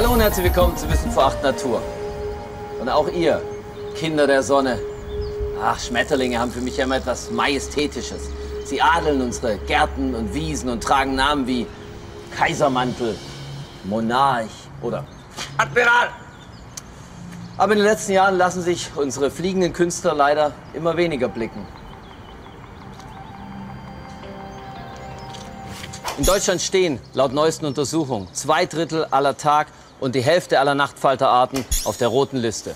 Hallo und herzlich willkommen zu Wissen vor Acht Natur. Und auch ihr, Kinder der Sonne. Ach, Schmetterlinge haben für mich immer etwas Majestätisches. Sie adeln unsere Gärten und Wiesen und tragen Namen wie Kaisermantel, Monarch oder Admiral. Aber in den letzten Jahren lassen sich unsere fliegenden Künstler leider immer weniger blicken. In Deutschland stehen, laut neuesten Untersuchungen, zwei Drittel aller Tag- und die Hälfte aller Nachtfalterarten auf der roten Liste.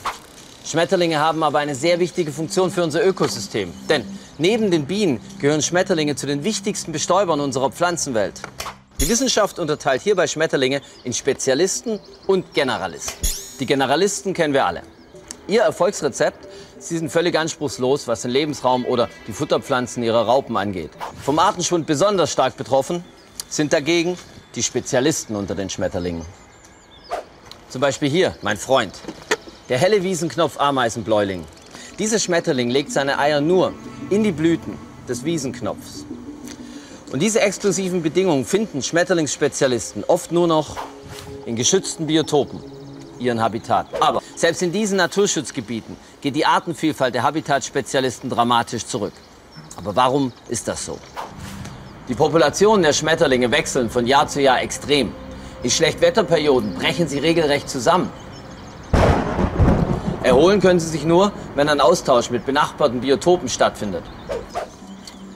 Schmetterlinge haben aber eine sehr wichtige Funktion für unser Ökosystem. Denn neben den Bienen gehören Schmetterlinge zu den wichtigsten Bestäubern unserer Pflanzenwelt. Die Wissenschaft unterteilt hierbei Schmetterlinge in Spezialisten und Generalisten. Die Generalisten kennen wir alle. Ihr Erfolgsrezept? Sie sind völlig anspruchslos, was den Lebensraum oder die Futterpflanzen ihrer Raupen angeht. Vom Artenschwund besonders stark betroffen sind dagegen die Spezialisten unter den Schmetterlingen. Zum Beispiel hier, mein Freund, der helle Wiesenknopf-Ameisenbläuling. Dieser Schmetterling legt seine Eier nur in die Blüten des Wiesenknopfs. Und diese exklusiven Bedingungen finden Schmetterlingsspezialisten oft nur noch in geschützten Biotopen, ihren Habitat. Aber selbst in diesen Naturschutzgebieten geht die Artenvielfalt der Habitatspezialisten dramatisch zurück. Aber warum ist das so? Die Populationen der Schmetterlinge wechseln von Jahr zu Jahr extrem. In Schlechtwetterperioden brechen sie regelrecht zusammen. Erholen können sie sich nur, wenn ein Austausch mit benachbarten Biotopen stattfindet.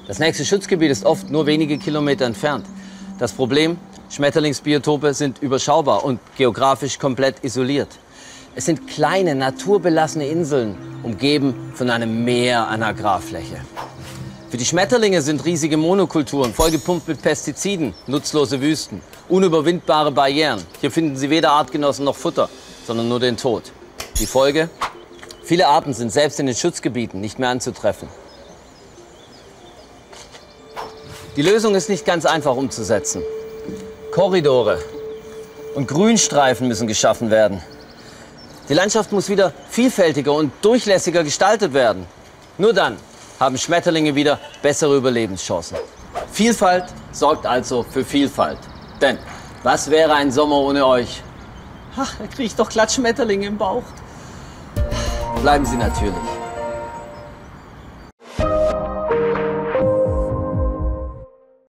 Das nächste Schutzgebiet ist oft nur wenige Kilometer entfernt. Das Problem, Schmetterlingsbiotope sind überschaubar und geografisch komplett isoliert. Es sind kleine, naturbelassene Inseln, umgeben von einem Meer an Agrarfläche. Für die Schmetterlinge sind riesige Monokulturen, vollgepumpt mit Pestiziden, nutzlose Wüsten, unüberwindbare Barrieren. Hier finden sie weder Artgenossen noch Futter, sondern nur den Tod. Die Folge? Viele Arten sind selbst in den Schutzgebieten nicht mehr anzutreffen. Die Lösung ist nicht ganz einfach umzusetzen. Korridore und Grünstreifen müssen geschaffen werden. Die Landschaft muss wieder vielfältiger und durchlässiger gestaltet werden. Nur dann haben Schmetterlinge wieder bessere Überlebenschancen. Vielfalt sorgt also für Vielfalt. Denn was wäre ein Sommer ohne euch? Ach, da kriege ich doch glatt Schmetterlinge im Bauch. Bleiben Sie natürlich.